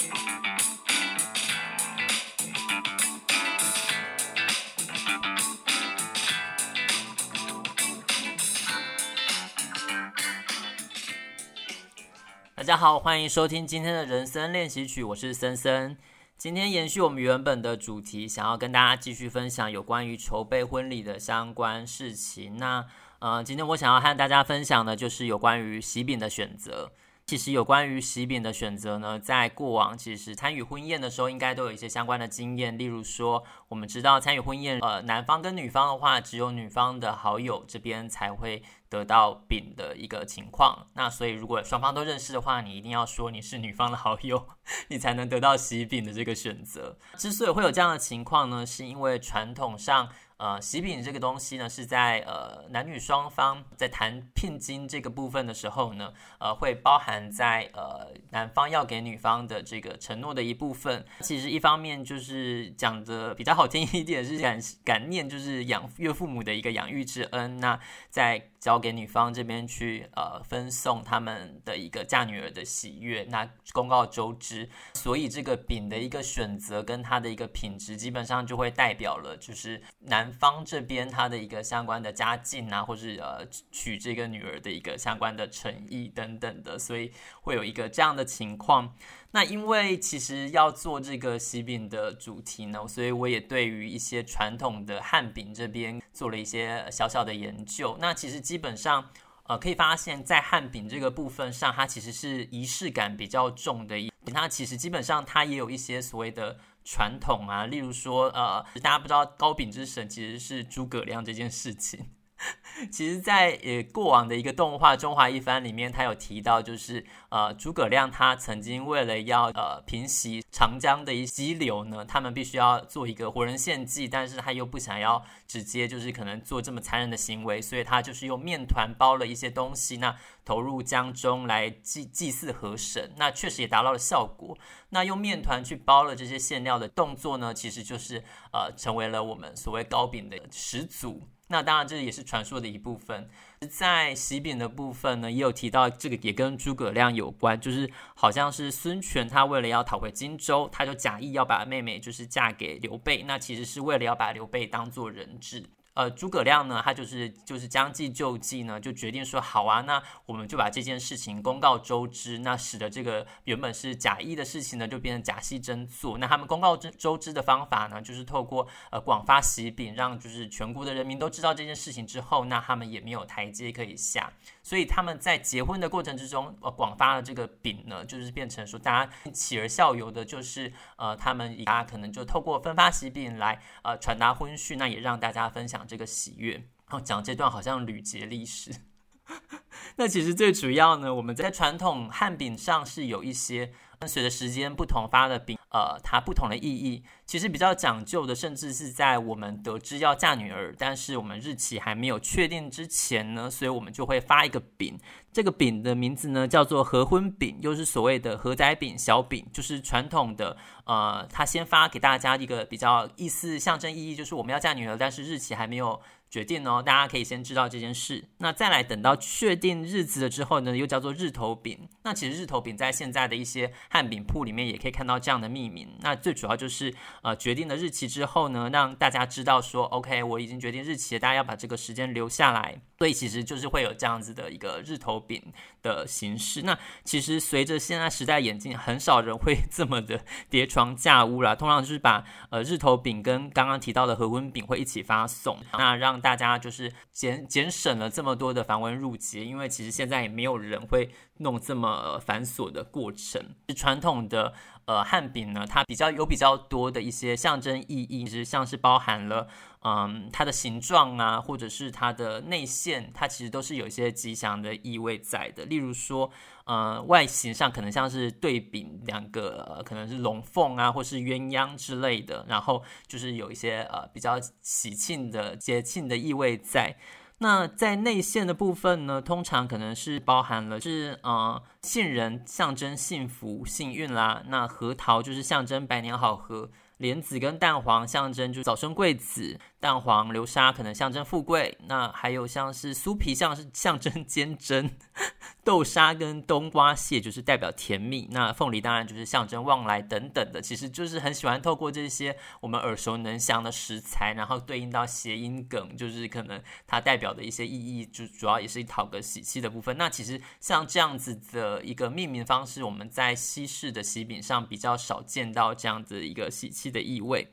大家好，欢迎收听今天的人生练习曲，我是森森。今天延续我们原本的主题，想要跟大家继续分享有关于筹备婚礼的相关事情。那呃，今天我想要和大家分享的，就是有关于喜饼的选择。其实有关于喜饼的选择呢，在过往其实参与婚宴的时候，应该都有一些相关的经验。例如说，我们知道参与婚宴，呃，男方跟女方的话，只有女方的好友这边才会得到饼的一个情况。那所以，如果双方都认识的话，你一定要说你是女方的好友，你才能得到喜饼的这个选择。之所以会有这样的情况呢，是因为传统上。呃，喜饼这个东西呢，是在呃男女双方在谈聘金这个部分的时候呢，呃，会包含在呃男方要给女方的这个承诺的一部分。其实一方面就是讲的比较好听一点，是感感念就是养岳父母的一个养育之恩。那在交给女方这边去，呃，分送他们的一个嫁女儿的喜悦，那公告周知，所以这个饼的一个选择跟它的一个品质，基本上就会代表了，就是男方这边他的一个相关的家境啊，或是呃娶这个女儿的一个相关的诚意等等的，所以会有一个这样的情况。那因为其实要做这个喜饼的主题呢，所以我也对于一些传统的汉饼这边做了一些小小的研究。那其实基本上，呃，可以发现，在汉饼这个部分上，它其实是仪式感比较重的一。它其实基本上它也有一些所谓的传统啊，例如说，呃，大家不知道高秉之神其实是诸葛亮这件事情。其实，在呃过往的一个动画《中华一番》里面，他有提到，就是呃诸葛亮他曾经为了要呃平息长江的一激流呢，他们必须要做一个活人献祭，但是他又不想要直接就是可能做这么残忍的行为，所以他就是用面团包了一些东西，那投入江中来祭祭祀河神，那确实也达到了效果。那用面团去包了这些馅料的动作呢，其实就是呃成为了我们所谓糕饼的始祖。那当然，这也是传说的一部分。在喜饼的部分呢，也有提到这个也跟诸葛亮有关，就是好像是孙权他为了要讨回荆州，他就假意要把妹妹就是嫁给刘备，那其实是为了要把刘备当做人质。呃，诸葛亮呢，他就是就是将计就计呢，就决定说好啊，那我们就把这件事情公告周知，那使得这个原本是假意的事情呢，就变成假戏真做。那他们公告周知的方法呢，就是透过呃广发喜饼，让就是全国的人民都知道这件事情之后，那他们也没有台阶可以下。所以他们在结婚的过程之中，呃，广发了这个饼呢，就是变成说大家起而效尤的，就是呃，他们大家可能就透过分发喜饼来呃传达婚讯，那也让大家分享这个喜悦。然后讲这段好像屡结历史，那其实最主要呢，我们在传统汉饼上是有一些。随着时间不同发的饼，呃，它不同的意义，其实比较讲究的，甚至是在我们得知要嫁女儿，但是我们日期还没有确定之前呢，所以我们就会发一个饼。这个饼的名字呢叫做合婚饼，又是所谓的合仔饼、小饼，就是传统的，呃，他先发给大家一个比较意思象征意义，就是我们要嫁女儿，但是日期还没有。决定哦，大家可以先知道这件事。那再来等到确定日子了之后呢，又叫做日头饼。那其实日头饼在现在的一些汉饼铺里面也可以看到这样的命名。那最主要就是呃决定了日期之后呢，让大家知道说，OK，我已经决定日期了，大家要把这个时间留下来。所以其实就是会有这样子的一个日头饼的形式。那其实随着现在时代演进，很少人会这么的叠床架屋啦。通常就是把呃日头饼跟刚刚提到的和温饼会一起发送，那让大家就是减减省了这么多的繁文缛节，因为其实现在也没有人会弄这么繁琐的过程。传统的呃汉饼呢，它比较有比较多的一些象征意义，其实像是包含了嗯它的形状啊，或者是它的内馅，它其实都是有一些吉祥的意味在的。例如说，呃外形上可能像是对比两个，呃，可能是龙凤啊，或是鸳鸯之类的，然后就是有一些呃比较喜庆的节庆的意味在。那在内馅的部分呢，通常可能是包含了是呃杏仁象征幸福幸运啦，那核桃就是象征百年好合，莲子跟蛋黄象征就早生贵子，蛋黄流沙可能象征富贵，那还有像是酥皮像是象征坚贞，豆沙跟冬瓜蟹就是代表甜蜜，那凤梨当然就是象征旺来等等的，其实就是很喜欢透过这些我们耳熟能详的食材，然后对应到谐音梗，就是可能它代表的一些意义，就主要也是讨个喜气的部分。那其实像这样子的一个命名方式，我们在西式的喜饼上比较少见到这样子一个喜气的意味。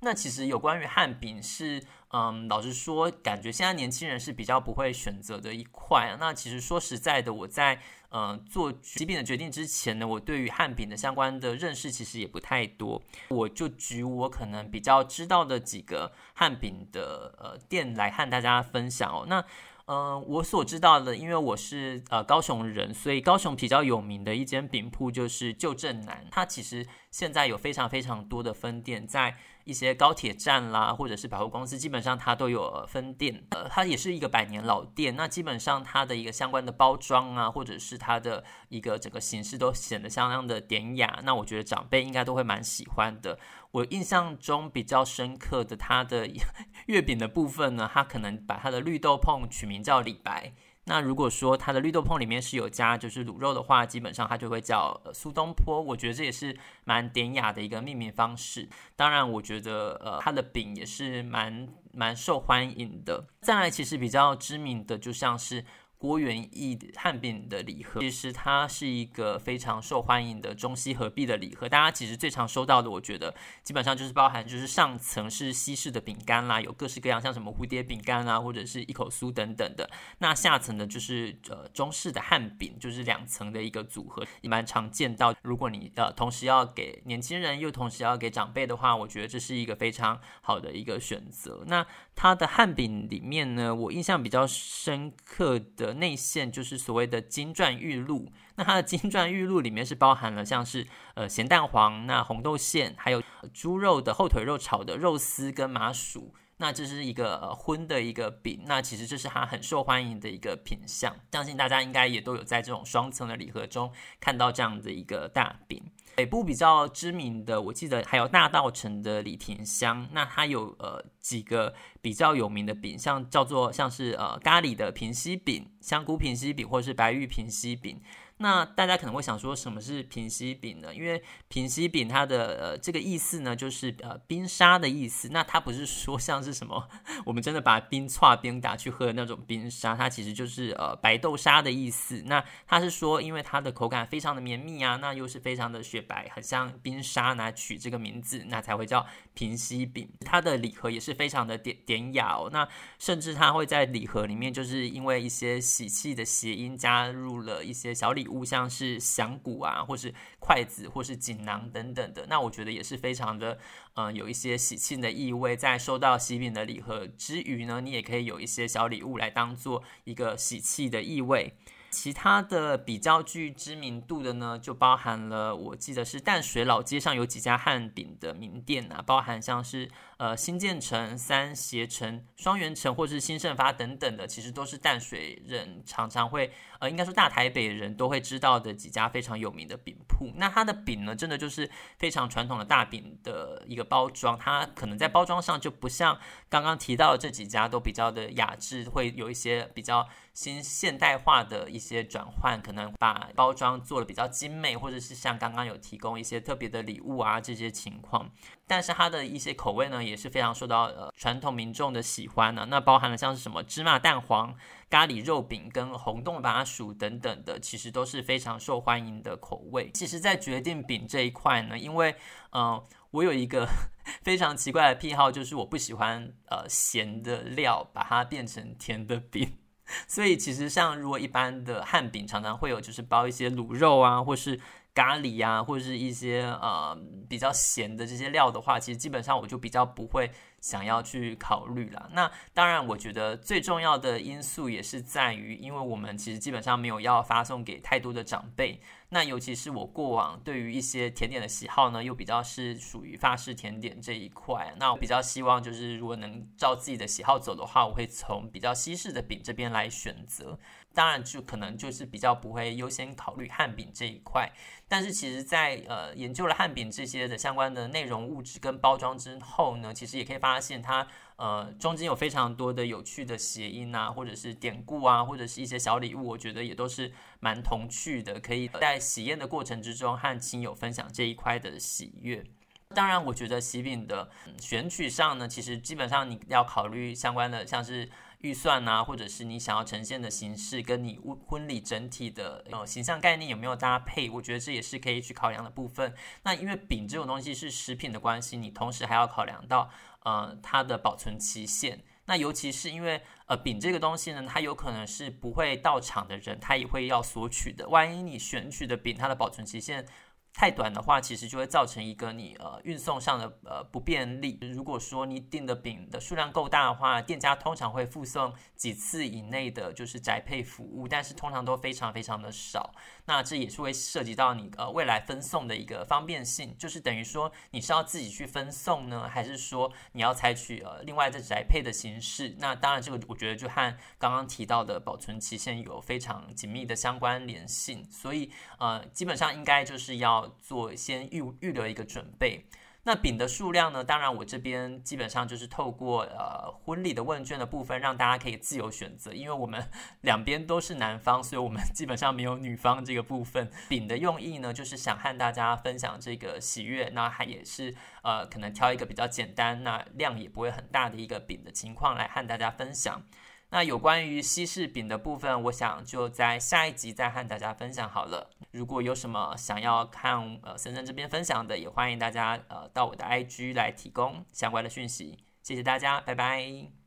那其实有关于汉饼是。嗯，老实说，感觉现在年轻人是比较不会选择的一块。那其实说实在的，我在嗯做疾病的决定之前呢，我对于汉饼的相关的认识其实也不太多。我就举我可能比较知道的几个汉饼的呃店来和大家分享哦。那嗯，我所知道的，因为我是呃高雄人，所以高雄比较有名的一间饼铺就是旧镇南。它其实现在有非常非常多的分店在。一些高铁站啦，或者是百货公司，基本上它都有分店。呃，它也是一个百年老店。那基本上它的一个相关的包装啊，或者是它的一个整个形式都显得相当的典雅。那我觉得长辈应该都会蛮喜欢的。我印象中比较深刻的，它的 月饼的部分呢，它可能把它的绿豆椪取名叫李白。那如果说它的绿豆椪里面是有加就是卤肉的话，基本上它就会叫苏东坡。我觉得这也是蛮典雅的一个命名方式。当然，我觉得呃它的饼也是蛮蛮受欢迎的。再来，其实比较知名的就像是。郭元益汉饼的礼盒，其实它是一个非常受欢迎的中西合璧的礼盒。大家其实最常收到的，我觉得基本上就是包含，就是上层是西式的饼干啦，有各式各样，像什么蝴蝶饼干啦，或者是一口酥等等的。那下层的就是呃中式的汉饼，就是两层的一个组合，也蛮常见到。如果你呃同时要给年轻人，又同时要给长辈的话，我觉得这是一个非常好的一个选择。那它的汉饼里面呢，我印象比较深刻的内馅就是所谓的金钻玉露。那它的金钻玉露里面是包含了像是呃咸蛋黄、那红豆馅，还有猪肉的后腿肉炒的肉丝跟麻薯。那这是一个荤的一个饼。那其实这是它很受欢迎的一个品相，相信大家应该也都有在这种双层的礼盒中看到这样的一个大饼。北部比较知名的，我记得还有大稻城的李廷香，那它有呃几个比较有名的饼，像叫做像是呃咖喱的平西饼、香菇平西饼或是白玉平西饼。那大家可能会想说，什么是平西饼呢？因为平西饼它的呃这个意思呢，就是呃冰沙的意思。那它不是说像是什么我们真的把冰剉冰打去喝的那种冰沙，它其实就是呃白豆沙的意思。那它是说，因为它的口感非常的绵密啊，那又是非常的雪白，很像冰沙，拿取这个名字，那才会叫平西饼。它的礼盒也是非常的典典雅哦。那甚至它会在礼盒里面，就是因为一些喜气的谐音，加入了一些小礼物。像是响鼓啊，或是筷子，或是锦囊等等的，那我觉得也是非常的，嗯、有一些喜庆的意味。在收到喜饼的礼盒之余呢，你也可以有一些小礼物来当做一个喜气的意味。其他的比较具知名度的呢，就包含了我记得是淡水老街上有几家汉饼的名店啊，包含像是呃新建成、三协城、双元城或是新盛发等等的，其实都是淡水人常常会呃应该说大台北人都会知道的几家非常有名的饼铺。那它的饼呢，真的就是非常传统的大饼的一个包装，它可能在包装上就不像刚刚提到的这几家都比较的雅致，会有一些比较。新现代化的一些转换，可能把包装做得比较精美，或者是像刚刚有提供一些特别的礼物啊这些情况。但是它的一些口味呢，也是非常受到呃传统民众的喜欢呢、那包含了像是什么芝麻蛋黄、咖喱肉饼跟红豆麻薯等等的，其实都是非常受欢迎的口味。其实，在决定饼这一块呢，因为嗯、我有一个 非常奇怪的癖好，就是我不喜欢呃咸的料把它变成甜的饼。所以其实像如果一般的汉饼常常会有就是包一些卤肉啊，或是咖喱啊，或者是一些呃比较咸的这些料的话，其实基本上我就比较不会想要去考虑了。那当然，我觉得最重要的因素也是在于，因为我们其实基本上没有要发送给太多的长辈。那尤其是我过往对于一些甜点的喜好呢，又比较是属于法式甜点这一块。那我比较希望就是如果能照自己的喜好走的话，我会从比较西式的饼这边来选择。当然就可能就是比较不会优先考虑汉饼这一块。但是其实在呃研究了汉饼这些的相关的内容物质跟包装之后呢，其实也可以发现它呃中间有非常多的有趣的谐音啊，或者是典故啊，或者是一些小礼物，我觉得也都是蛮童趣的，可以在喜宴的过程之中和亲友分享这一块的喜悦。当然，我觉得喜饼的选取上呢，其实基本上你要考虑相关的，像是预算啊，或者是你想要呈现的形式，跟你婚婚礼整体的呃形象概念有没有搭配，我觉得这也是可以去考量的部分。那因为饼这种东西是食品的关系，你同时还要考量到呃它的保存期限。那尤其是因为呃饼这个东西呢，它有可能是不会到场的人，他也会要索取的。万一你选取的饼它的保存期限，太短的话，其实就会造成一个你呃运送上的呃不便利。如果说你订的饼的数量够大的话，店家通常会附送几次以内的就是宅配服务，但是通常都非常非常的少。那这也是会涉及到你呃未来分送的一个方便性，就是等于说你是要自己去分送呢，还是说你要采取呃另外的宅配的形式？那当然这个我觉得就和刚刚提到的保存期限有非常紧密的相关联性，所以呃基本上应该就是要做先预预留一个准备。那饼的数量呢？当然，我这边基本上就是透过呃婚礼的问卷的部分，让大家可以自由选择。因为我们两边都是男方，所以我们基本上没有女方这个部分。饼的用意呢，就是想和大家分享这个喜悦。那还也是呃，可能挑一个比较简单，那量也不会很大的一个饼的情况来和大家分享。那有关于西式饼的部分，我想就在下一集再和大家分享好了。如果有什么想要看呃森森这边分享的，也欢迎大家呃到我的 IG 来提供相关的讯息。谢谢大家，拜拜。